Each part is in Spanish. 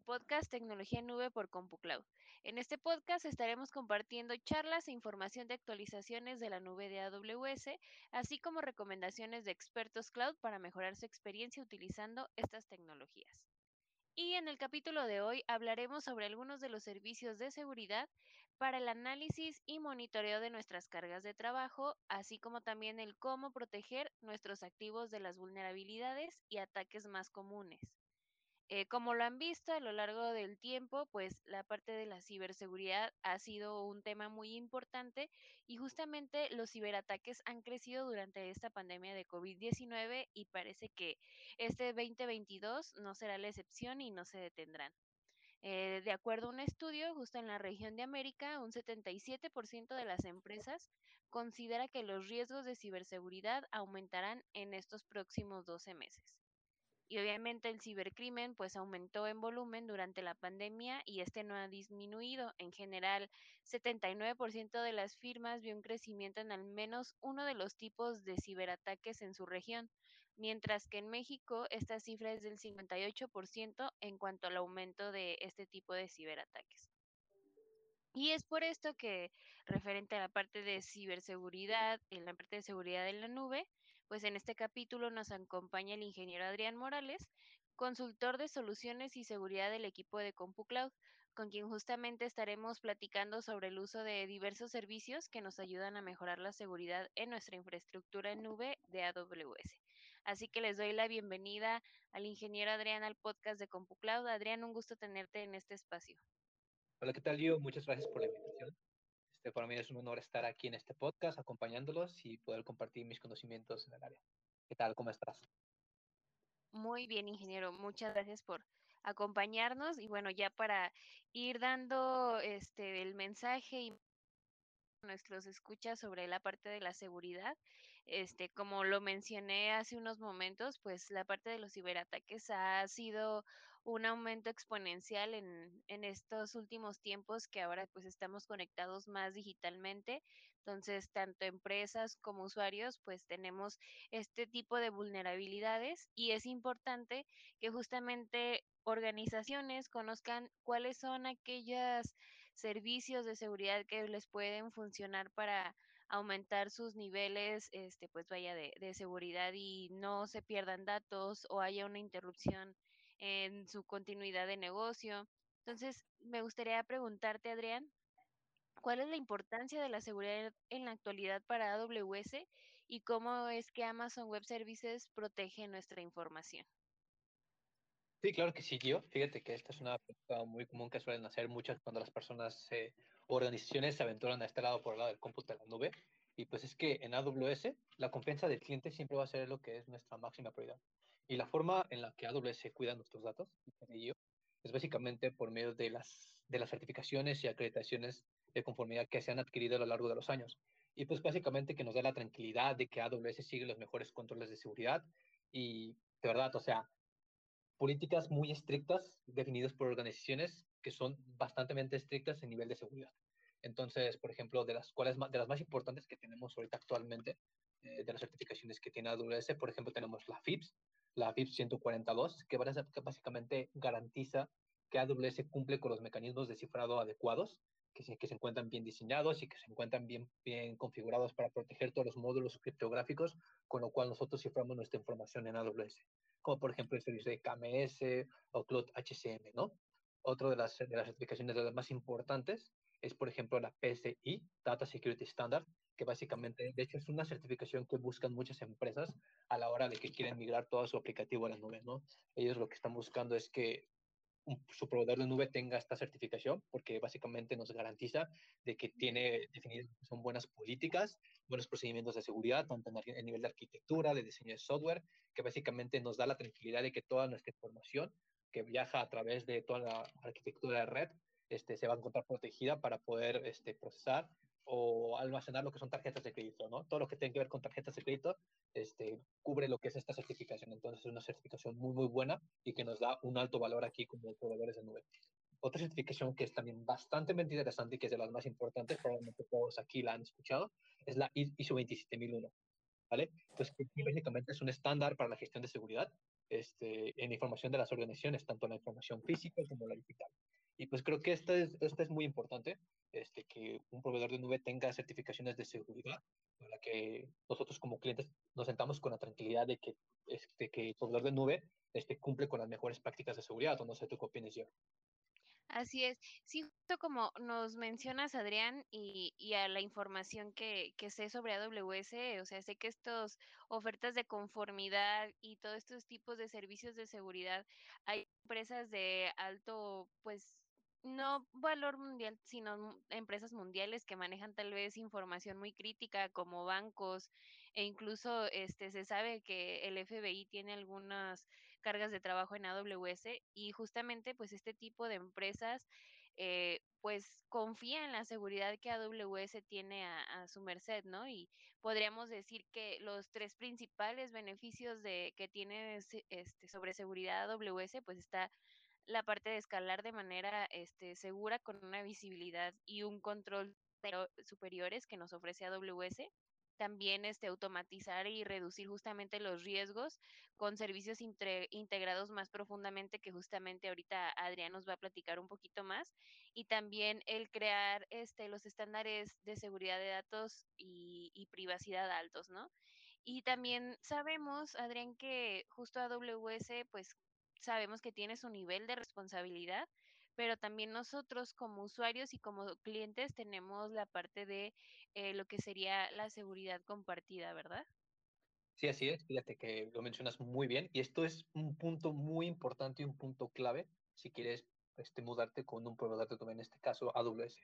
podcast Tecnología Nube por CompuCloud. En este podcast estaremos compartiendo charlas e información de actualizaciones de la nube de AWS, así como recomendaciones de expertos cloud para mejorar su experiencia utilizando estas tecnologías. Y en el capítulo de hoy hablaremos sobre algunos de los servicios de seguridad para el análisis y monitoreo de nuestras cargas de trabajo, así como también el cómo proteger nuestros activos de las vulnerabilidades y ataques más comunes. Eh, como lo han visto a lo largo del tiempo, pues la parte de la ciberseguridad ha sido un tema muy importante y justamente los ciberataques han crecido durante esta pandemia de COVID-19 y parece que este 2022 no será la excepción y no se detendrán. Eh, de acuerdo a un estudio, justo en la región de América, un 77% de las empresas considera que los riesgos de ciberseguridad aumentarán en estos próximos 12 meses y obviamente el cibercrimen pues aumentó en volumen durante la pandemia y este no ha disminuido. En general, 79% de las firmas vio un crecimiento en al menos uno de los tipos de ciberataques en su región, mientras que en México esta cifra es del 58% en cuanto al aumento de este tipo de ciberataques. Y es por esto que, referente a la parte de ciberseguridad, en la parte de seguridad en la nube, pues en este capítulo nos acompaña el ingeniero Adrián Morales, consultor de soluciones y seguridad del equipo de CompuCloud, con quien justamente estaremos platicando sobre el uso de diversos servicios que nos ayudan a mejorar la seguridad en nuestra infraestructura en nube de AWS. Así que les doy la bienvenida al ingeniero Adrián al podcast de CompuCloud. Adrián, un gusto tenerte en este espacio. Hola, ¿qué tal, Leo? Muchas gracias por la invitación. Este, para mí es un honor estar aquí en este podcast acompañándolos y poder compartir mis conocimientos en el área. ¿Qué tal? ¿Cómo estás? Muy bien, ingeniero. Muchas gracias por acompañarnos y bueno, ya para ir dando este el mensaje y nuestros escuchas sobre la parte de la seguridad. Este, como lo mencioné hace unos momentos, pues la parte de los ciberataques ha sido un aumento exponencial en, estos últimos tiempos que ahora pues estamos conectados más digitalmente. Entonces, tanto empresas como usuarios pues tenemos este tipo de vulnerabilidades y es importante que justamente organizaciones conozcan cuáles son aquellos servicios de seguridad que les pueden funcionar para aumentar sus niveles, este, pues vaya, de, de seguridad y no se pierdan datos o haya una interrupción en su continuidad de negocio. Entonces, me gustaría preguntarte, Adrián, ¿cuál es la importancia de la seguridad en la actualidad para AWS y cómo es que Amazon Web Services protege nuestra información? Sí, claro que sí, yo. Fíjate que esta es una pregunta muy común que suelen hacer muchas cuando las personas eh, organizaciones se aventuran a este lado por el lado del cómputo de la nube. Y pues es que en AWS la confianza del cliente siempre va a ser lo que es nuestra máxima prioridad. Y la forma en la que AWS cuida nuestros datos es básicamente por medio de las, de las certificaciones y acreditaciones de conformidad que se han adquirido a lo largo de los años. Y pues básicamente que nos da la tranquilidad de que AWS sigue los mejores controles de seguridad y de verdad, o sea, políticas muy estrictas definidas por organizaciones que son bastante estrictas en nivel de seguridad. Entonces, por ejemplo, de las cuales de las más importantes que tenemos ahorita actualmente, eh, de las certificaciones que tiene AWS, por ejemplo, tenemos la FIPS, la FIPS 142, que básicamente garantiza que AWS cumple con los mecanismos de cifrado adecuados, que se, que se encuentran bien diseñados y que se encuentran bien, bien configurados para proteger todos los módulos criptográficos, con lo cual nosotros ciframos nuestra información en AWS como por ejemplo el servicio de KMS o Cloud HCM, ¿no? Otra de las, de las certificaciones de las más importantes es, por ejemplo, la PCI, Data Security Standard, que básicamente, de hecho, es una certificación que buscan muchas empresas a la hora de que quieren migrar todo su aplicativo a la nube, ¿no? Ellos lo que están buscando es que su proveedor de nube tenga esta certificación, porque básicamente nos garantiza de que tiene definidas son buenas políticas, buenos procedimientos de seguridad, tanto en el nivel de arquitectura, de diseño de software, que básicamente nos da la tranquilidad de que toda nuestra información que viaja a través de toda la arquitectura de red este, se va a encontrar protegida para poder este, procesar o almacenar lo que son tarjetas de crédito, ¿no? Todo lo que tiene que ver con tarjetas de crédito este, cubre lo que es esta certificación. Entonces es una certificación muy, muy buena y que nos da un alto valor aquí como proveedores de nube. Otra certificación que es también bastante interesante y que es de las más importantes, probablemente todos aquí la han escuchado, es la ISO 27001. ¿Vale? Entonces, básicamente es un estándar para la gestión de seguridad este, en información de las organizaciones, tanto la información física como la digital. Y pues creo que esto es, esto es muy importante, este, que un proveedor de nube tenga certificaciones de seguridad para que nosotros como clientes nos sentamos con la tranquilidad de que, este, que el proveedor de nube este, cumple con las mejores prácticas de seguridad, o no sé tú qué opinas, yo. Así es. Sí, justo como nos mencionas, Adrián, y, y a la información que, que, sé sobre AWS, o sea, sé que estas ofertas de conformidad y todos estos tipos de servicios de seguridad, hay empresas de alto, pues, no valor mundial, sino empresas mundiales que manejan tal vez información muy crítica como bancos e incluso este se sabe que el FBI tiene algunas cargas de trabajo en AWS y justamente pues este tipo de empresas eh, pues confía en la seguridad que AWS tiene a, su merced, ¿no? Y podríamos decir que los tres principales beneficios de que tiene este, sobre seguridad AWS pues está la parte de escalar de manera este, segura con una visibilidad y un control superiores que nos ofrece AWS. También este, automatizar y reducir justamente los riesgos con servicios integrados más profundamente que justamente ahorita Adrián nos va a platicar un poquito más. Y también el crear este, los estándares de seguridad de datos y, y privacidad altos, ¿no? Y también sabemos, Adrián, que justo AWS pues sabemos que tiene su nivel de responsabilidad, pero también nosotros como usuarios y como clientes tenemos la parte de eh, lo que sería la seguridad compartida, ¿verdad? Sí, así es. Fíjate que lo mencionas muy bien y esto es un punto muy importante y un punto clave si quieres este, mudarte con un proveedor de en este caso AWS.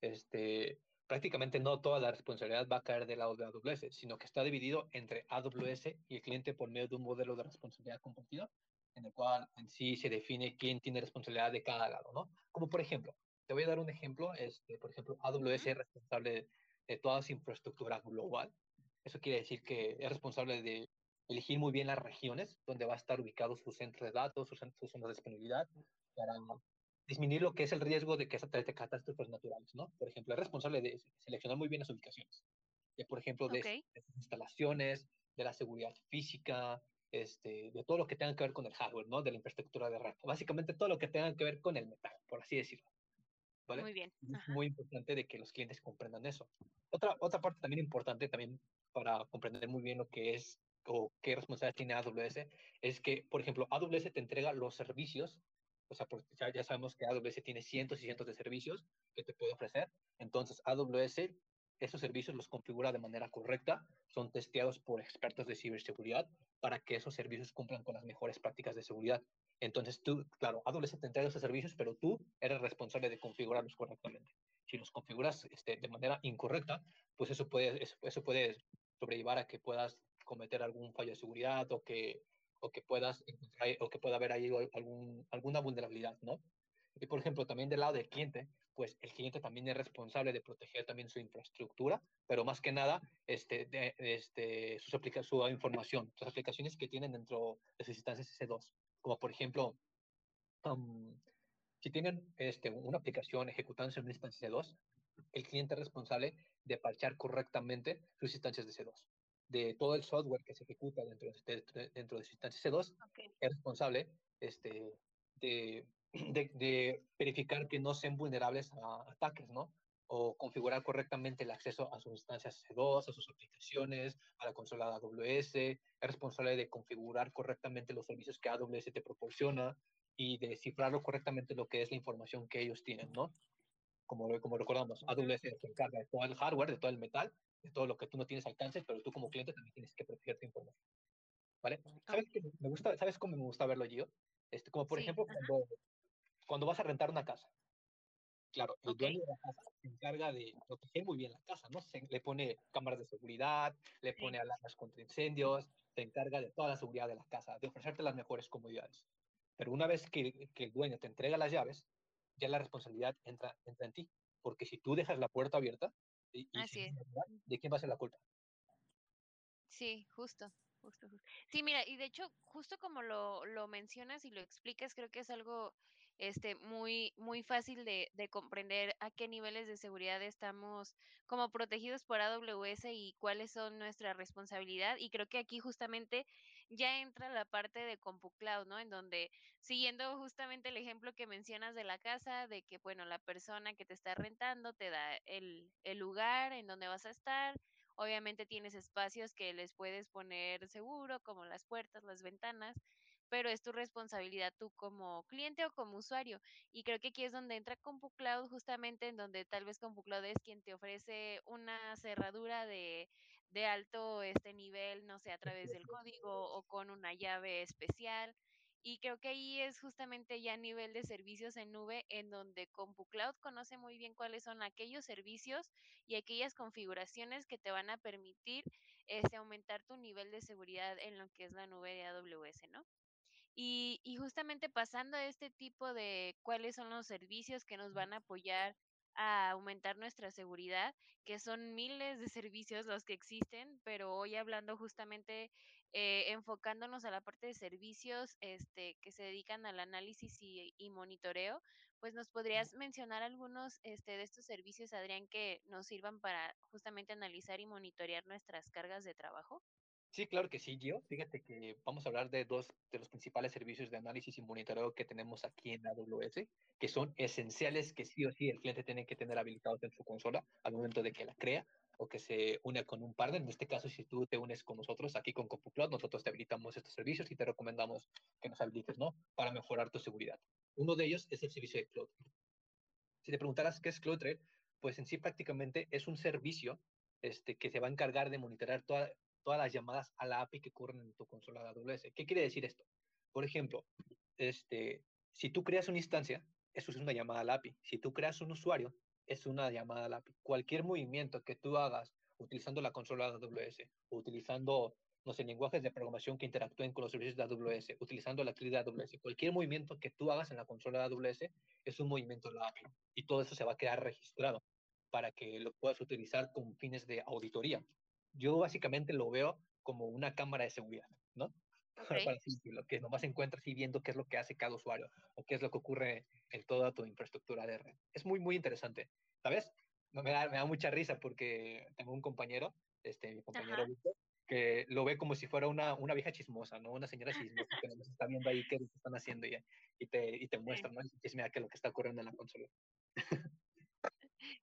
Este, prácticamente no toda la responsabilidad va a caer del lado de AWS, sino que está dividido entre AWS y el cliente por medio de un modelo de responsabilidad compartida en el cual en sí se define quién tiene responsabilidad de cada lado, ¿no? Como por ejemplo, te voy a dar un ejemplo, este, por ejemplo, AWS es responsable de toda su infraestructura global. Eso quiere decir que es responsable de elegir muy bien las regiones donde va a estar ubicado su centro de datos, sus, sus zonas de disponibilidad, para disminuir lo que es el riesgo de que se trate de catástrofes naturales, ¿no? Por ejemplo, es responsable de seleccionar muy bien las ubicaciones, de, por ejemplo, de, okay. de instalaciones, de la seguridad física, este, de todo lo que tenga que ver con el hardware, ¿no? De la infraestructura de red. Básicamente todo lo que tenga que ver con el metal, por así decirlo. ¿Vale? Muy bien. Es muy importante de que los clientes comprendan eso. Otra, otra parte también importante, también para comprender muy bien lo que es o qué responsabilidad tiene AWS, es que, por ejemplo, AWS te entrega los servicios, o sea, ya, ya sabemos que AWS tiene cientos y cientos de servicios que te puede ofrecer, entonces AWS esos servicios los configura de manera correcta, son testeados por expertos de ciberseguridad para que esos servicios cumplan con las mejores prácticas de seguridad. Entonces tú, claro, AWS te entrega esos servicios, pero tú eres responsable de configurarlos correctamente. Si los configuras este, de manera incorrecta, pues eso puede, eso, eso puede sobrellevar a que puedas cometer algún fallo de seguridad o que, o que puedas o que pueda haber ahí algún, alguna vulnerabilidad, ¿no? Y por ejemplo, también del lado del cliente, pues el cliente también es responsable de proteger también su infraestructura, pero más que nada este, de, este, sus aplica su información, sus aplicaciones que tienen dentro de sus instancias S2, como por ejemplo, um, si tienen este, una aplicación ejecutándose en una instancia S2, el cliente es responsable de parchar correctamente sus instancias de S2 de todo el software que se ejecuta dentro de, dentro de su instancia C2, okay. es responsable este, de de, de, verificar que no sean vulnerables a ataques, ¿no? O configurar correctamente el acceso a sus instancias C2, a sus aplicaciones, a la consola de AWS, es responsable de configurar correctamente los servicios que AWS te proporciona y de cifrarlo correctamente lo que es la información que ellos tienen, ¿no? Como, como recordamos, AWS se encarga de todo el hardware, de todo el metal, de todo lo que tú no tienes alcance, pero tú como cliente también tienes que proteger tu información. ¿Vale? ¿Sabes, que me gusta, ¿sabes cómo me gusta verlo, Gio? Este, como por sí, ejemplo, cuando, cuando vas a rentar una casa. Claro, el okay. dueño de la casa se encarga de proteger muy bien la casa, ¿no? Se, le pone cámaras de seguridad, le pone alarmas contra incendios, se encarga de toda la seguridad de la casa, de ofrecerte las mejores comodidades. Pero una vez que, que el dueño te entrega las llaves, ya la responsabilidad entra, entra en ti. Porque si tú dejas la puerta abierta, y, y Así es. ¿de quién va a ser la culpa? Sí, justo. Justo, justo. Sí, mira, y de hecho, justo como lo, lo mencionas y lo explicas, creo que es algo este, muy, muy fácil de, de, comprender a qué niveles de seguridad estamos como protegidos por AWS y cuáles son nuestra responsabilidad. Y creo que aquí justamente ya entra la parte de CompuCloud, ¿no? En donde, siguiendo justamente el ejemplo que mencionas de la casa, de que, bueno, la persona que te está rentando te da el, el lugar en donde vas a estar. Obviamente tienes espacios que les puedes poner seguro, como las puertas, las ventanas pero es tu responsabilidad tú como cliente o como usuario. Y creo que aquí es donde entra CompuCloud, justamente en donde tal vez CompuCloud es quien te ofrece una cerradura de, de alto este nivel, no sé, a través del código o con una llave especial. Y creo que ahí es justamente ya a nivel de servicios en nube en donde CompuCloud conoce muy bien cuáles son aquellos servicios y aquellas configuraciones que te van a permitir este, aumentar tu nivel de seguridad en lo que es la nube de AWS, ¿no? Y, y justamente pasando a este tipo de cuáles son los servicios que nos van a apoyar a aumentar nuestra seguridad, que son miles de servicios los que existen, pero hoy hablando justamente eh, enfocándonos a la parte de servicios este, que se dedican al análisis y, y, monitoreo, pues nos podrías mencionar algunos este, de estos servicios, Adrián, que nos sirvan para justamente analizar y monitorear nuestras cargas de trabajo. Sí, claro que sí, Gio. Fíjate que vamos a hablar de dos de los principales servicios de análisis y monitoreo que tenemos aquí en AWS, que son esenciales que sí o sí el cliente tiene que tener habilitados en su consola al momento de que la crea o que se une con un partner. En este caso, si tú te unes con nosotros aquí con CompuCloud, nosotros te habilitamos estos servicios y te recomendamos que nos habilites, ¿no? Para mejorar tu seguridad. Uno de ellos es el servicio de Cloud. Si te preguntaras qué es CloudTrail, pues en sí prácticamente es un servicio este, que se va a encargar de monitorear toda, todas las llamadas a la API que ocurren en tu consola de AWS. ¿Qué quiere decir esto? Por ejemplo, este, si tú creas una instancia, eso es una llamada a la API. Si tú creas un usuario, es una llamada a la API. Cualquier movimiento que tú hagas utilizando la consola de AWS, utilizando, no sé, lenguajes de programación que interactúen con los servicios de AWS, utilizando la CLI de AWS, cualquier movimiento que tú hagas en la consola de AWS es un movimiento de la API. Y todo eso se va a quedar registrado para que lo puedas utilizar con fines de auditoría yo básicamente lo veo como una cámara de seguridad, ¿no? Okay. Para decirlo, que nomás encuentras y viendo qué es lo que hace cada usuario o qué es lo que ocurre en toda tu infraestructura de red. Es muy, muy interesante. ¿Sabes? Me da, me da mucha risa porque tengo un compañero, este, mi compañero Víctor, que lo ve como si fuera una, una vieja chismosa, ¿no? Una señora chismosa que nos está viendo ahí qué están haciendo y, y, te, y te muestra, ¿no? Y dices, mira, qué es lo que está ocurriendo en la consola.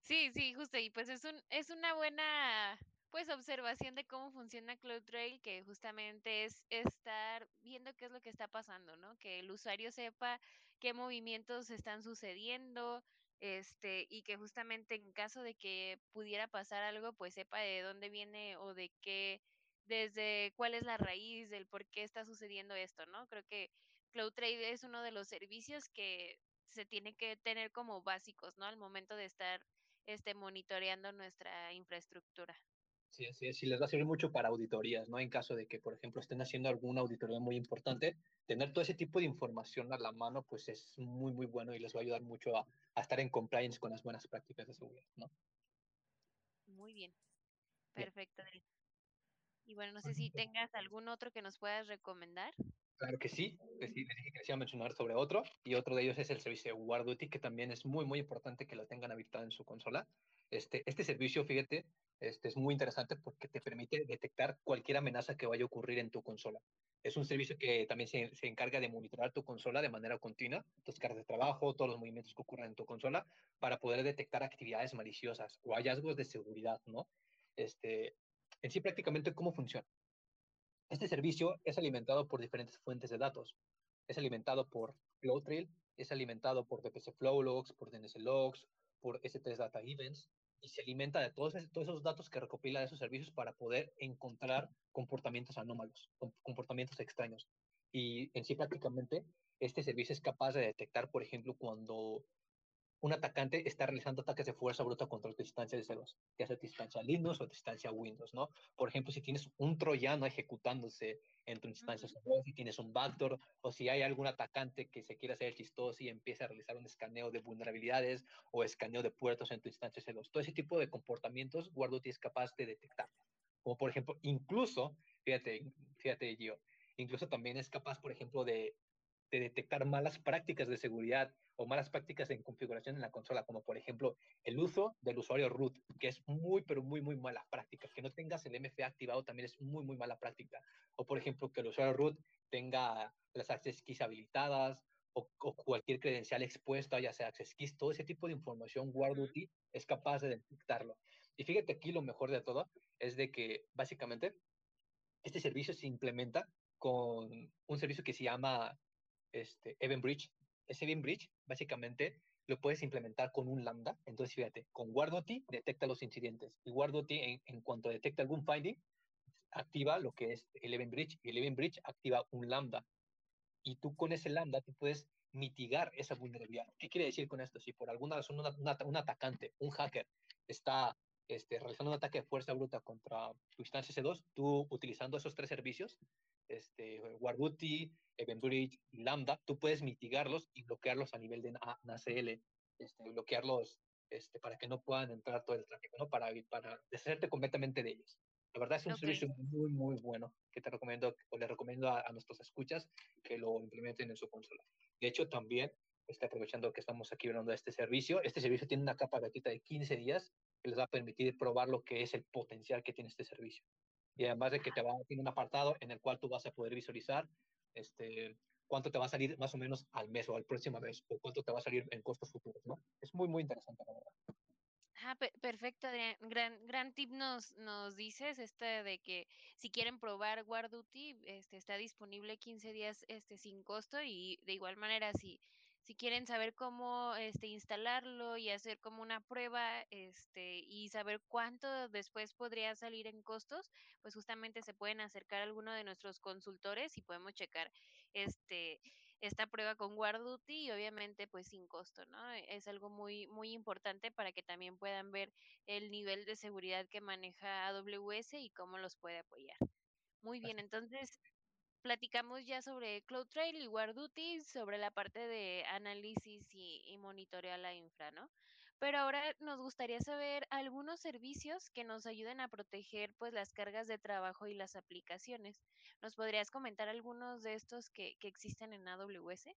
Sí, sí, justo. Y pues es, un, es una buena pues observación de cómo funciona CloudTrail, que justamente es estar viendo qué es lo que está pasando, ¿no? Que el usuario sepa qué movimientos están sucediendo, este, y que justamente en caso de que pudiera pasar algo, pues sepa de dónde viene o de qué, desde cuál es la raíz del por qué está sucediendo esto, ¿no? Creo que CloudTrail es uno de los servicios que se tiene que tener como básicos, ¿no? Al momento de estar este, monitoreando nuestra infraestructura. Sí, así es. Y les va a servir mucho para auditorías, ¿no? En caso de que, por ejemplo, estén haciendo alguna auditoría muy importante, tener todo ese tipo de información a la mano, pues es muy, muy bueno y les va a ayudar mucho a, a estar en compliance con las buenas prácticas de seguridad, ¿no? Muy bien. Perfecto. Bien. Y bueno, no sé si tengas algún otro que nos puedas recomendar. Claro que sí, les dije que les iba a mencionar sobre otro, y otro de ellos es el servicio de WarDuty, que también es muy, muy importante que lo tengan habilitado en su consola. Este, este servicio, fíjate, este, es muy interesante porque te permite detectar cualquier amenaza que vaya a ocurrir en tu consola. Es un servicio que también se, se encarga de monitorar tu consola de manera continua, tus cargas de trabajo, todos los movimientos que ocurren en tu consola, para poder detectar actividades maliciosas o hallazgos de seguridad, ¿no? Este, en sí, prácticamente, ¿cómo funciona? Este servicio es alimentado por diferentes fuentes de datos. Es alimentado por CloudTrail, es alimentado por DPC Flow Logs, por DNS Logs, por S3 Data Events, y se alimenta de todos, esos datos que recopila de esos servicios para poder encontrar comportamientos anómalos, comportamientos extraños. Y en sí prácticamente este servicio es capaz de detectar, por ejemplo, cuando un atacante está realizando ataques de fuerza bruta contra tu instancia de celos, ya sea tu instancia Linux o tu instancia Windows, ¿no? Por ejemplo, si tienes un troyano ejecutándose en tu instancia, uh -huh. si tienes un backdoor, o si hay algún atacante que se quiera hacer chistoso y empieza a realizar un escaneo de vulnerabilidades o escaneo de puertos en tu instancia celos. Todo ese tipo de comportamientos, Guarduty es capaz de detectar. Como por ejemplo, incluso, fíjate, fíjate, Gio, incluso también es capaz, por ejemplo, de de detectar malas prácticas de seguridad o malas prácticas en configuración en la consola, como por ejemplo el uso del usuario root, que es muy, pero muy, muy mala práctica. Que no tengas el MFA activado también es muy, muy mala práctica. O por ejemplo, que el usuario root tenga las access keys habilitadas o, cualquier credencial expuesta, ya sea access keys, todo ese tipo de información WarDuty es capaz de detectarlo. Y fíjate aquí lo mejor de todo es de que básicamente este servicio se implementa con un servicio que se llama este, Event Bridge. Ese Event Bridge básicamente lo puedes implementar con un lambda. Entonces, fíjate, con WarDuty detecta los incidentes y WarDuty en, en cuanto detecta algún finding, activa lo que es el Event Bridge y el Event Bridge activa un lambda. Y tú con ese lambda tú puedes mitigar esa vulnerabilidad. ¿Qué quiere decir con esto? Si por alguna razón un atacante, un hacker, está este, realizando un ataque de fuerza bruta contra tu instancia S2, tú utilizando esos tres servicios, este, WarDuty, EventBridge y Lambda, tú puedes mitigarlos y bloquearlos a nivel de NACL, este, bloquearlos este, para que no puedan entrar todo el tráfico, ¿no? Para, para deshacerte completamente de ellos. La verdad es un servicio muy, muy bueno que te recomiendo o le recomiendo a, a, nuestros escuchas que lo implementen en su consola. De hecho, también, está aprovechando que estamos aquí hablando de este servicio, este servicio tiene una capa gratuita de 15 días que les va a permitir probar lo que es el potencial que tiene este servicio. Y además de que te va a tener un apartado en el cual tú vas a poder visualizar este, cuánto te va a salir más o menos al mes o al próximo mes, o cuánto te va a salir en costos futuros, ¿no? Es muy, muy interesante, la verdad. Ah, perfecto, Adrián. Gran, gran tip nos, nos dices, este de que si quieren probar WarDuty, este, está disponible 15 días este, sin costo y de igual manera si si quieren saber cómo este, instalarlo y hacer como una prueba este, y saber cuánto después podría salir en costos, pues justamente se pueden acercar a alguno de nuestros consultores y podemos checar este, esta prueba con WarDuty y obviamente pues sin costo, ¿no? Es algo muy, muy importante para que también puedan ver el nivel de seguridad que maneja AWS y cómo los puede apoyar. Muy bien, entonces platicamos ya sobre CloudTrail y WarDuty, sobre la parte de análisis y, y monitoreo a la infra, ¿no? Pero ahora nos gustaría saber algunos servicios que nos ayuden a proteger pues las cargas de trabajo y las aplicaciones. ¿Nos podrías comentar algunos de estos que, que existen en AWS?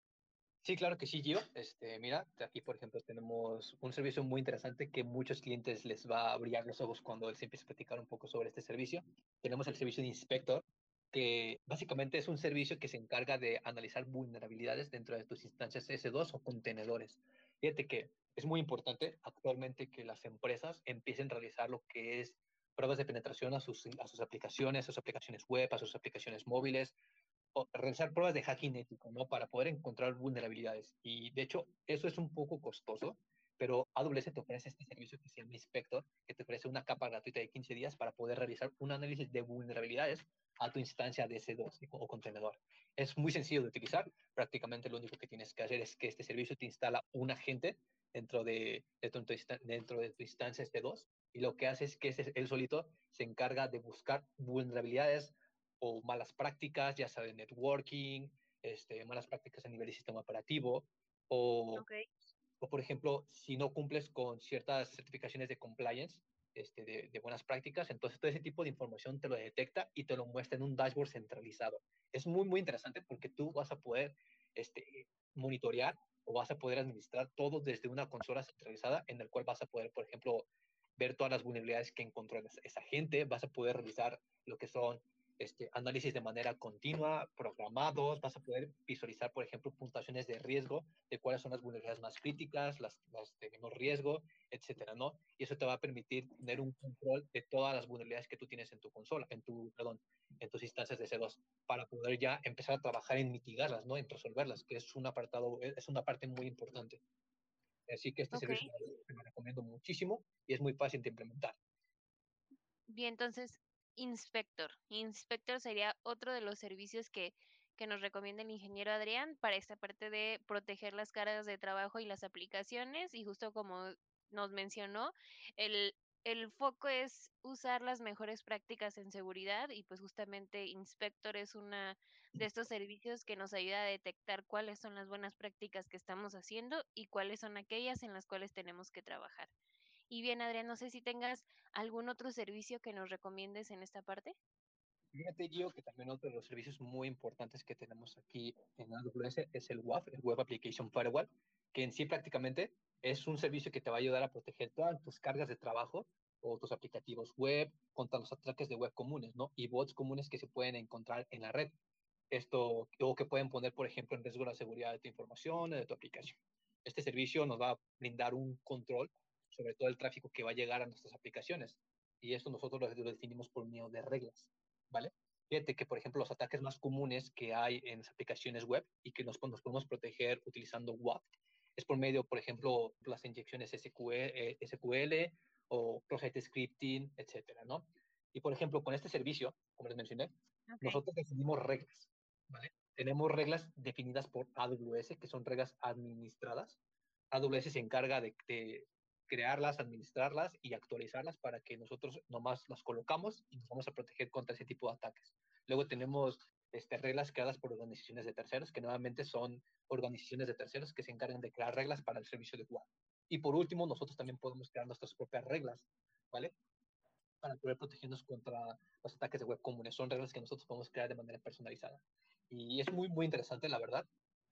Sí, claro que sí, Gio. Este, mira, aquí por ejemplo tenemos un servicio muy interesante que muchos clientes les va a brillar los ojos cuando se empiece a platicar un poco sobre este servicio. Tenemos el servicio de Inspector, que básicamente es un servicio que se encarga de analizar vulnerabilidades dentro de tus instancias S2 o contenedores. Fíjate que es muy importante actualmente que las empresas empiecen a realizar lo que es pruebas de penetración a sus, a sus aplicaciones, a sus aplicaciones web, a sus aplicaciones móviles, o realizar pruebas de hacking ético, ¿no? Para poder encontrar vulnerabilidades. Y de hecho, eso es un poco costoso, pero AWS te ofrece este servicio que se llama Inspector, que te ofrece una capa gratuita de 15 días para poder realizar un análisis de vulnerabilidades a tu instancia de S2 o contenedor. Es muy sencillo de utilizar, prácticamente lo único que tienes que hacer es que este servicio te instala un agente dentro de, de tu, dentro de tu instancia S2 y lo que hace es que ese, él solito se encarga de buscar vulnerabilidades o malas prácticas, ya sea de networking, este, malas prácticas a nivel de sistema operativo o, okay. O, por ejemplo, si no cumples con ciertas certificaciones de compliance, este, de, de, buenas prácticas, entonces todo ese tipo de información te lo detecta y te lo muestra en un dashboard centralizado. Es muy, muy interesante porque tú vas a poder este, monitorear o vas a poder administrar todo desde una consola centralizada en el cual vas a poder, por ejemplo, ver todas las vulnerabilidades que encontró esa gente, vas a poder revisar lo que son este, análisis de manera continua, programados, vas a poder visualizar, por ejemplo, puntuaciones de riesgo, de cuáles son las vulnerabilidades más críticas, las, las de menor riesgo, etcétera, ¿no? Y eso te va a permitir tener un control de todas las vulnerabilidades que tú tienes en tu consola, en tu, perdón, en tus instancias de C2, para poder ya empezar a trabajar en mitigarlas, ¿no? En resolverlas, que es un apartado, es una parte muy importante. Así que este okay. servicio me recomiendo muchísimo y es muy fácil de implementar. Bien, entonces, Inspector. Inspector sería otro de los servicios que, que nos recomienda el ingeniero Adrián para esta parte de proteger las cargas de trabajo y las aplicaciones. Y justo como nos mencionó, el, el foco es usar las mejores prácticas en seguridad y pues justamente Inspector es una de estos servicios que nos ayuda a detectar cuáles son las buenas prácticas que estamos haciendo y cuáles son aquellas en las cuales tenemos que trabajar. Y bien, Adrián, no sé si tengas algún otro servicio que nos recomiendes en esta parte. Fíjate, Gio, que también otro de los servicios muy importantes que tenemos aquí en AWS es el WAF, el Web Application Firewall, que en sí prácticamente es un servicio que te va a ayudar a proteger todas tus cargas de trabajo o tus aplicativos web contra los ataques de web comunes, ¿no? Y bots comunes que se pueden encontrar en la red. Esto, o que pueden poner, por ejemplo, en riesgo la seguridad de tu información o de tu aplicación. Este servicio nos va a brindar un control sobre todo el tráfico que va a llegar a nuestras aplicaciones. Y esto nosotros lo, definimos por medio de reglas, ¿vale? Fíjate que, por ejemplo, los ataques más comunes que hay en las aplicaciones web y que nos, nos podemos proteger utilizando WAF es por medio, por ejemplo, las inyecciones SQL, SQL o project scripting, etcétera, ¿no? Y, por ejemplo, con este servicio, como les mencioné, nosotros definimos reglas, ¿vale? Tenemos reglas definidas por AWS, que son reglas administradas. AWS se encarga de, de crearlas, administrarlas y actualizarlas para que nosotros nomás las colocamos y nos vamos a proteger contra ese tipo de ataques. Luego tenemos este, reglas creadas por organizaciones de terceros, que nuevamente son organizaciones de terceros que se encargan de crear reglas para el servicio de web. Y por último, nosotros también podemos crear nuestras propias reglas, ¿vale? Para poder protegernos contra los ataques de web comunes. Son reglas que nosotros podemos crear de manera personalizada. Y es muy, muy interesante, la verdad.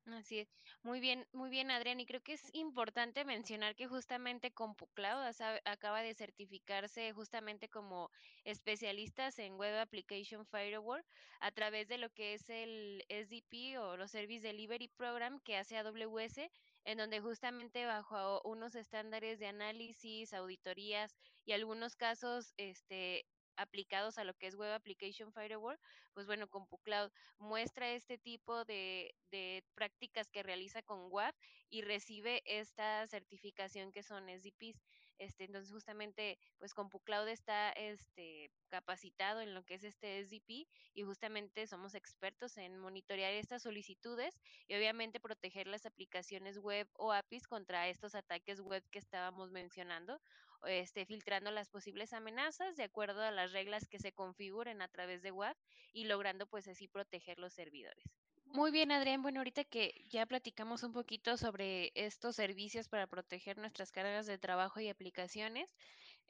Así es. Muy bien, muy bien, Adrián. Y creo que es importante mencionar que justamente CompuCloud acaba de certificarse justamente como especialistas en Web Application Firewall a través de lo que es el SDP o los Service Delivery Program que hace AWS, en donde justamente bajo unos estándares de análisis, auditorías y algunos casos, este, aplicados a lo que es Web Application Firewall, pues bueno, CompuCloud muestra este tipo de, de prácticas que realiza con WAF y recibe esta certificación que son SDPs. Este, entonces justamente pues CompuCloud está este, capacitado en lo que es este SDP y justamente somos expertos en monitorear estas solicitudes y obviamente proteger las aplicaciones web o APIs contra estos ataques web que estábamos mencionando este, filtrando las posibles amenazas de acuerdo a las reglas que se configuren a través de WAF y logrando pues así proteger los servidores. Muy bien, Adrián. Bueno, ahorita que ya platicamos un poquito sobre estos servicios para proteger nuestras cargas de trabajo y aplicaciones,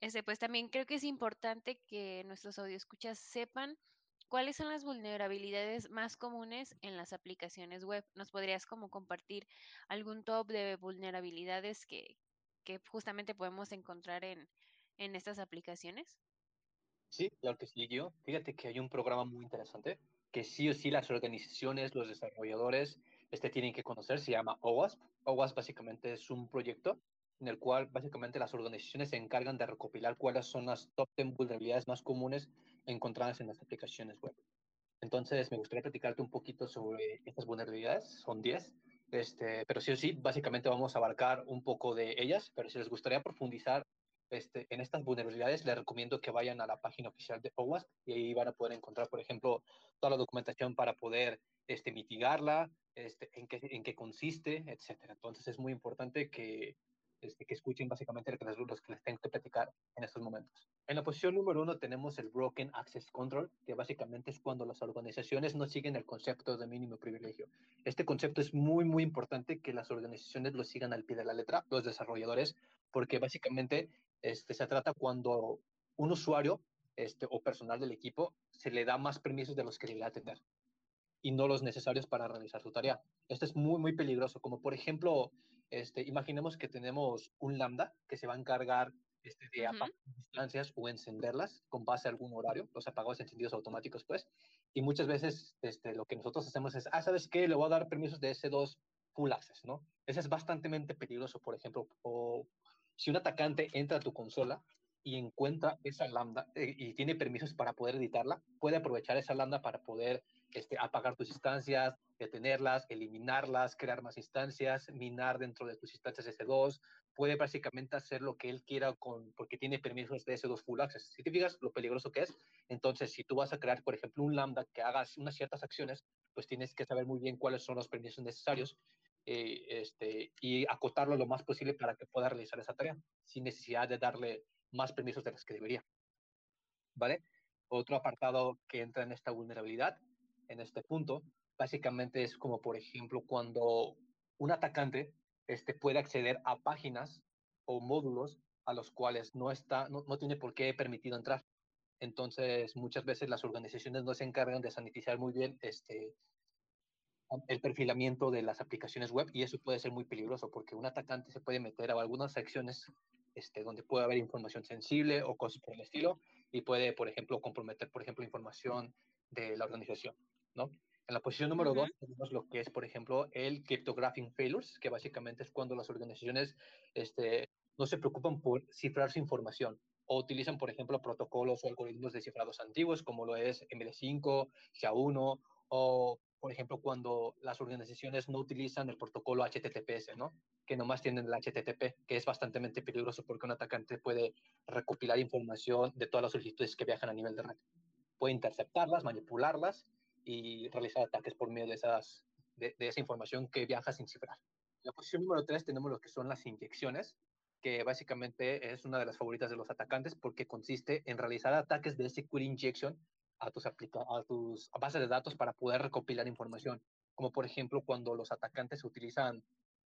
este, pues también creo que es importante que nuestros audioscuchas sepan cuáles son las vulnerabilidades más comunes en las aplicaciones web. ¿Nos podrías como compartir algún top de vulnerabilidades que, justamente podemos encontrar en, en estas aplicaciones? Sí, claro que sí, yo. Fíjate que hay un programa muy interesante que sí o sí las organizaciones, los desarrolladores, este tienen que conocer, se llama OWASP. OWASP básicamente es un proyecto en el cual básicamente las organizaciones se encargan de recopilar cuáles son las top 10 vulnerabilidades más comunes encontradas en las aplicaciones web. Entonces, me gustaría platicarte un poquito sobre estas vulnerabilidades, son 10, este, pero sí o sí, básicamente vamos a abarcar un poco de ellas, pero si les gustaría profundizar este, en estas vulnerabilidades, les recomiendo que vayan a la página oficial de OWASP y ahí van a poder encontrar, por ejemplo, toda la documentación para poder este, mitigarla, este, en, qué, en qué consiste, etcétera. Entonces es muy importante que, este, que escuchen básicamente los que les tengo que platicar en estos momentos. En la posición número uno tenemos el Broken Access Control, que básicamente es cuando las organizaciones no siguen el concepto de mínimo privilegio. Este concepto es muy, muy importante que las organizaciones lo sigan al pie de la letra, los desarrolladores, porque básicamente este, se trata cuando un usuario este, o personal del equipo se le da más permisos de los que debería tener y no los necesarios para realizar su tarea. Esto es muy, muy peligroso, como por ejemplo, este, imaginemos que tenemos un lambda que se va a encargar este, de apagar instancias o encenderlas con base a algún horario, los apagados encendidos automáticos, pues. Y muchas veces este, lo que nosotros hacemos es, ah, ¿sabes qué? Le voy a dar permisos de S2 full access, ¿no? Ese es bastante peligroso, por ejemplo. O si un atacante entra a tu consola y encuentra esa lambda eh, y tiene permisos para poder editarla, puede aprovechar esa lambda para poder este, apagar tus instancias, detenerlas, eliminarlas, crear más instancias, minar dentro de tus instancias S2, puede básicamente hacer lo que él quiera con, porque tiene permisos de S2 Full Access. Si te fijas lo peligroso que es, entonces si tú vas a crear, por ejemplo, un lambda que haga unas ciertas acciones, pues tienes que saber muy bien cuáles son los permisos necesarios eh, este, y acotarlo lo más posible para que pueda realizar esa tarea, sin necesidad de darle más permisos de los que debería. ¿Vale? Otro apartado que entra en esta vulnerabilidad en este punto, básicamente es como, por ejemplo, cuando un atacante este, puede acceder a páginas o módulos a los cuales no, está, no, tiene por qué permitido entrar. Entonces, muchas veces las organizaciones no se encargan de sanitizar muy bien este, el perfilamiento de las aplicaciones web y eso puede ser muy peligroso porque un atacante se puede meter a algunas secciones este, donde puede haber información sensible o cosas por el estilo y puede, por ejemplo, comprometer, por ejemplo, información de la organización, ¿no? En la posición número dos tenemos lo que es, por ejemplo, el cryptographing failures, que básicamente es cuando las organizaciones este, no se preocupan por cifrar su información o utilizan, por ejemplo, protocolos o algoritmos de cifrados antiguos como lo es MD5, SHA-1 o por ejemplo, cuando las organizaciones no utilizan el protocolo HTTPS, ¿no? Que nomás tienen el HTTP, que es bastante peligroso porque un atacante puede recopilar información de todas las solicitudes que viajan a nivel de red. Puede interceptarlas, manipularlas y realizar ataques por medio de, esas, de, esa información que viaja sin cifrar. En la posición número 3 tenemos lo que son las inyecciones, que básicamente es una de las favoritas de los atacantes porque consiste en realizar ataques de SQL injection a tus, a tus bases de datos para poder recopilar información, como por ejemplo cuando los atacantes utilizan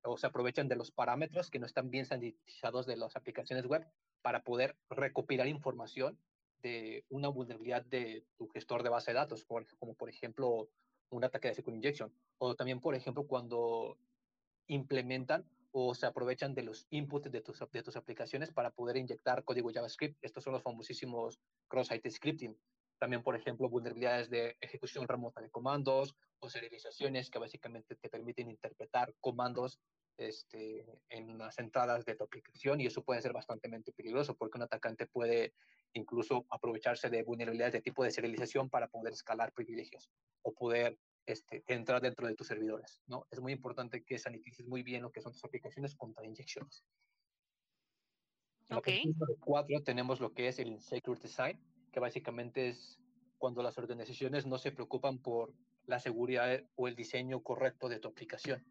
o se aprovechan de los parámetros que no están bien sanitizados de las aplicaciones web para poder recopilar información de una vulnerabilidad de tu gestor de base de datos, como por ejemplo un ataque de SQL injection, o también por ejemplo cuando implementan o se aprovechan de los inputs de tus, de tus aplicaciones para poder inyectar código JavaScript. Estos son los famosísimos cross-site scripting, también, por ejemplo, vulnerabilidades de ejecución remota de comandos o serializaciones que básicamente te permiten interpretar comandos este, en las entradas de tu aplicación y eso puede ser bastante peligroso porque un atacante puede incluso aprovecharse de vulnerabilidades de tipo de serialización para poder escalar privilegios o poder este, entrar dentro de tus servidores. ¿no? Es muy importante que sanitices muy bien lo que son tus aplicaciones contra inyecciones. En okay. la 4 tenemos lo que es el Insecure Design, que básicamente es cuando las organizaciones no se preocupan por la seguridad o el diseño correcto de tu aplicación.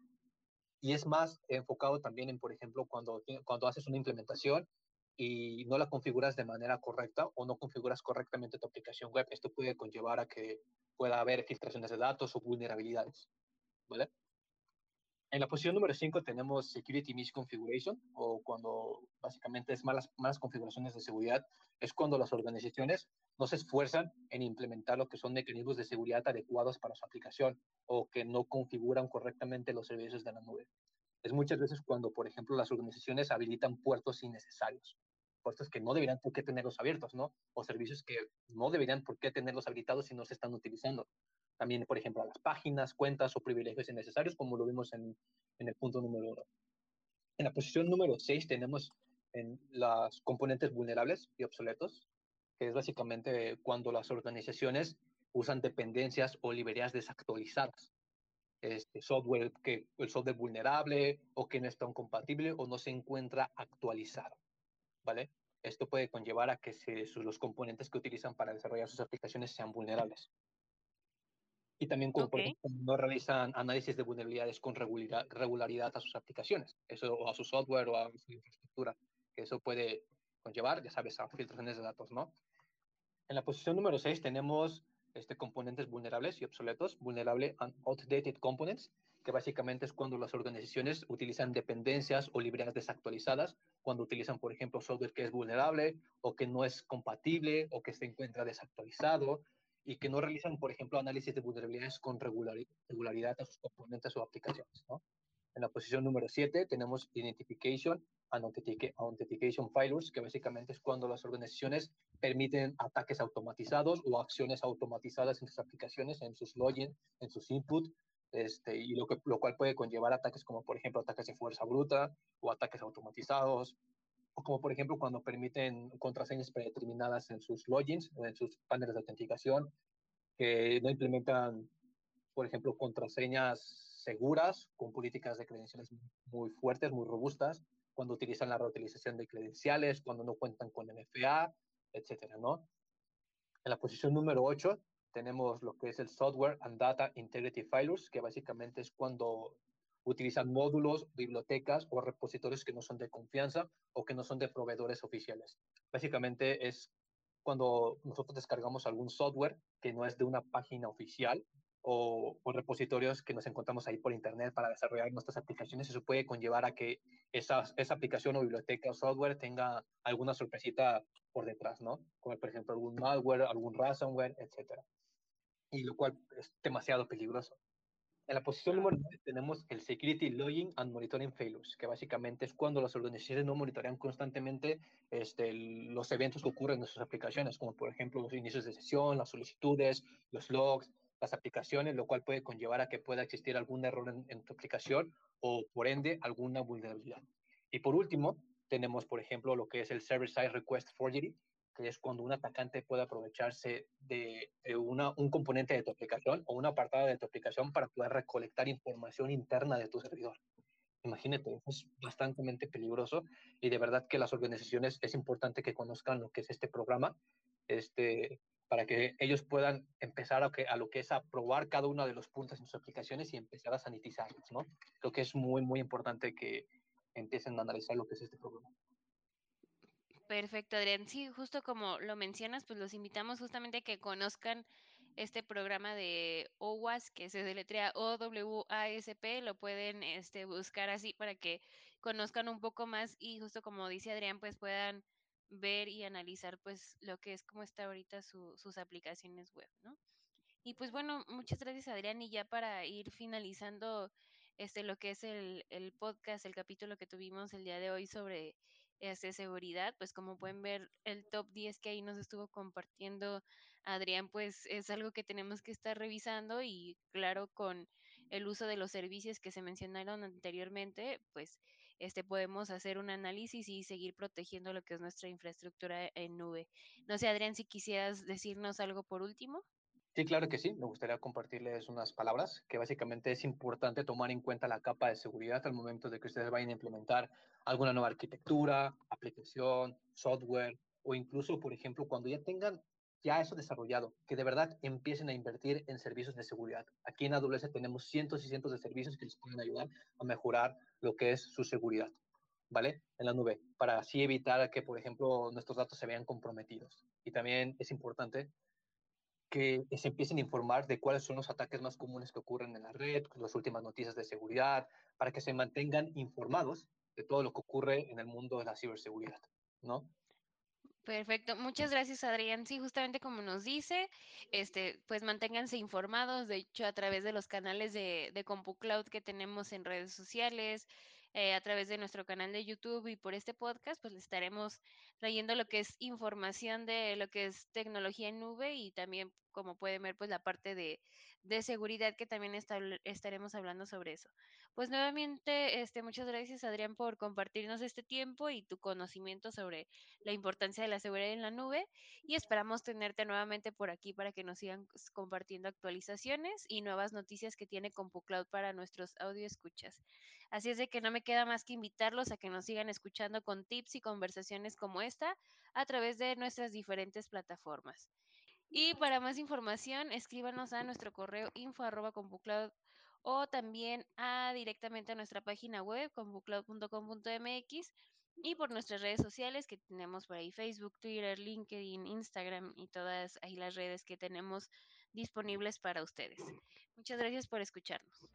Y es más enfocado también en, por ejemplo, cuando, cuando haces una implementación y no la configuras de manera correcta o no configuras correctamente tu aplicación web. Esto puede conllevar a que pueda haber filtraciones de datos o vulnerabilidades. ¿Vale? En la posición número 5 tenemos Security Misconfiguration, o cuando básicamente es malas, malas configuraciones de seguridad, es cuando las organizaciones no se esfuerzan en implementar lo que son mecanismos de seguridad adecuados para su aplicación o que no configuran correctamente los servicios de la nube. Es muchas veces cuando, por ejemplo, las organizaciones habilitan puertos innecesarios, puertos que no deberían por qué tenerlos abiertos, ¿no? O servicios que no deberían por qué tenerlos habilitados si no se están utilizando también, por ejemplo, a las páginas, cuentas o privilegios innecesarios, como lo vimos en, en el punto número uno. En la posición número 6 tenemos en las componentes vulnerables y obsoletos, que es básicamente cuando las organizaciones usan dependencias o librerías desactualizadas. Este software que el software vulnerable o que no está compatible o no se encuentra actualizado, ¿vale? Esto puede conllevar a que se, los componentes que utilizan para desarrollar sus aplicaciones sean vulnerables y también como no realizan análisis de vulnerabilidades con regularidad a sus aplicaciones, eso o a su software o a su infraestructura, que eso puede conllevar, ya sabes, a filtraciones de datos, ¿no? En la posición número 6 tenemos este, componentes vulnerables y obsoletos, vulnerable and outdated components, que básicamente es cuando las organizaciones utilizan dependencias o librerías desactualizadas, cuando utilizan, por ejemplo, software que es vulnerable o que no es compatible o que se encuentra desactualizado, y que no realizan, por ejemplo, análisis de vulnerabilidades con regularidad a sus componentes o aplicaciones. ¿no? En la posición número 7 tenemos Identification and Authentication Failures, que básicamente es cuando las organizaciones permiten ataques automatizados o acciones automatizadas en sus aplicaciones, en sus login, en sus input, este, y lo, que, lo cual puede conllevar ataques como, por ejemplo, ataques de fuerza bruta o ataques automatizados, como por ejemplo cuando permiten contraseñas predeterminadas en sus logins en sus paneles de autenticación, que no implementan, por ejemplo, contraseñas seguras con políticas de credenciales muy fuertes, muy robustas, cuando utilizan la reutilización de credenciales, cuando no cuentan con MFA, etcétera, ¿no? En la posición número 8 tenemos lo que es el Software and Data Integrity Failures, que básicamente es cuando utilizan módulos, bibliotecas o repositorios que no son de confianza o que no son de proveedores oficiales. Básicamente es cuando nosotros descargamos algún software que no es de una página oficial o, repositorios que nos encontramos ahí por internet para desarrollar nuestras aplicaciones. Eso puede conllevar a que esa, esa aplicación o biblioteca o software tenga alguna sorpresita por detrás, ¿no? Como por ejemplo algún malware, algún ransomware, etcétera. Y lo cual es demasiado peligroso. En la posición número 9 tenemos el Security Logging and Monitoring Failures, que básicamente es cuando las organizaciones no monitorean constantemente este, los eventos que ocurren en sus aplicaciones, como por ejemplo los inicios de sesión, las solicitudes, los logs, las aplicaciones, lo cual puede conllevar a que pueda existir algún error en, en tu aplicación o por ende alguna vulnerabilidad. Y por último, tenemos por ejemplo lo que es el Server-Side Request Forgery, que es cuando un atacante puede aprovecharse de, una, un componente de tu aplicación o una apartado de tu aplicación para poder recolectar información interna de tu servidor. Imagínate, es bastante peligroso y de verdad que las organizaciones es importante que conozcan lo que es este programa, este, para que ellos puedan empezar a, que, a lo que es a probar cada uno de los puntos en sus aplicaciones y empezar a sanitizarlos, ¿no? Creo que es muy, muy importante que empiecen a analizar lo que es este programa. Perfecto, Adrián. Sí, justo como lo mencionas, pues los invitamos justamente a que conozcan este programa de OWASP, que se deletrea O-W-A-S-P, lo pueden este, buscar así para que conozcan un poco más y justo como dice Adrián, pues puedan ver y analizar pues lo que es como está ahorita sus aplicaciones web, ¿no? Y pues bueno, muchas gracias Adrián y ya para ir finalizando este lo que es el, el podcast, el capítulo que tuvimos el día de hoy sobre este, seguridad, pues como pueden ver el top 10 que ahí nos estuvo compartiendo Adrián, pues es algo que tenemos que estar revisando y claro, con el uso de los servicios que se mencionaron anteriormente, pues este podemos hacer un análisis y seguir protegiendo lo que es nuestra infraestructura en nube. No sé, Adrián, si quisieras decirnos algo por último. Sí, claro que sí. Me gustaría compartirles unas palabras que básicamente es importante tomar en cuenta la capa de seguridad al momento de que ustedes vayan a implementar alguna nueva arquitectura, aplicación, software o incluso, por ejemplo, cuando ya tengan ya eso desarrollado, que de verdad empiecen a invertir en servicios de seguridad. Aquí en AWS tenemos cientos y cientos de servicios que les pueden ayudar a mejorar lo que es su seguridad, ¿vale? En la nube, para así evitar que, por ejemplo, nuestros datos se vean comprometidos. Y también es importante que se empiecen a informar de cuáles son los ataques más comunes que ocurren en la red, las últimas noticias de seguridad, para que se mantengan informados de todo lo que ocurre en el mundo de la ciberseguridad, ¿no? Perfecto, muchas gracias Adrián. Sí, justamente como nos dice, este, pues manténganse informados, de hecho a través de los canales de, de CompuCloud que tenemos en redes sociales, eh, a través de nuestro canal de YouTube y por este podcast, pues les estaremos trayendo lo que es información de lo que es tecnología en nube y también, como pueden ver, pues la parte de, de seguridad que también estaremos hablando sobre eso. Pues nuevamente, este, muchas gracias Adrián por compartirnos este tiempo y tu conocimiento sobre la importancia de la seguridad en la nube y esperamos tenerte nuevamente por aquí para que nos sigan compartiendo actualizaciones y nuevas noticias que tiene CompuCloud para nuestros audio escuchas. Así es de que no me queda más que invitarlos a que nos sigan escuchando con tips y conversaciones como esta a través de nuestras diferentes plataformas. Y para más información, escríbanos a nuestro correo info o también a directamente a nuestra página web compucloud.com.mx y por nuestras redes sociales que tenemos por ahí Facebook, Twitter, LinkedIn, Instagram y todas ahí las redes que tenemos disponibles para ustedes. Muchas gracias por escucharnos.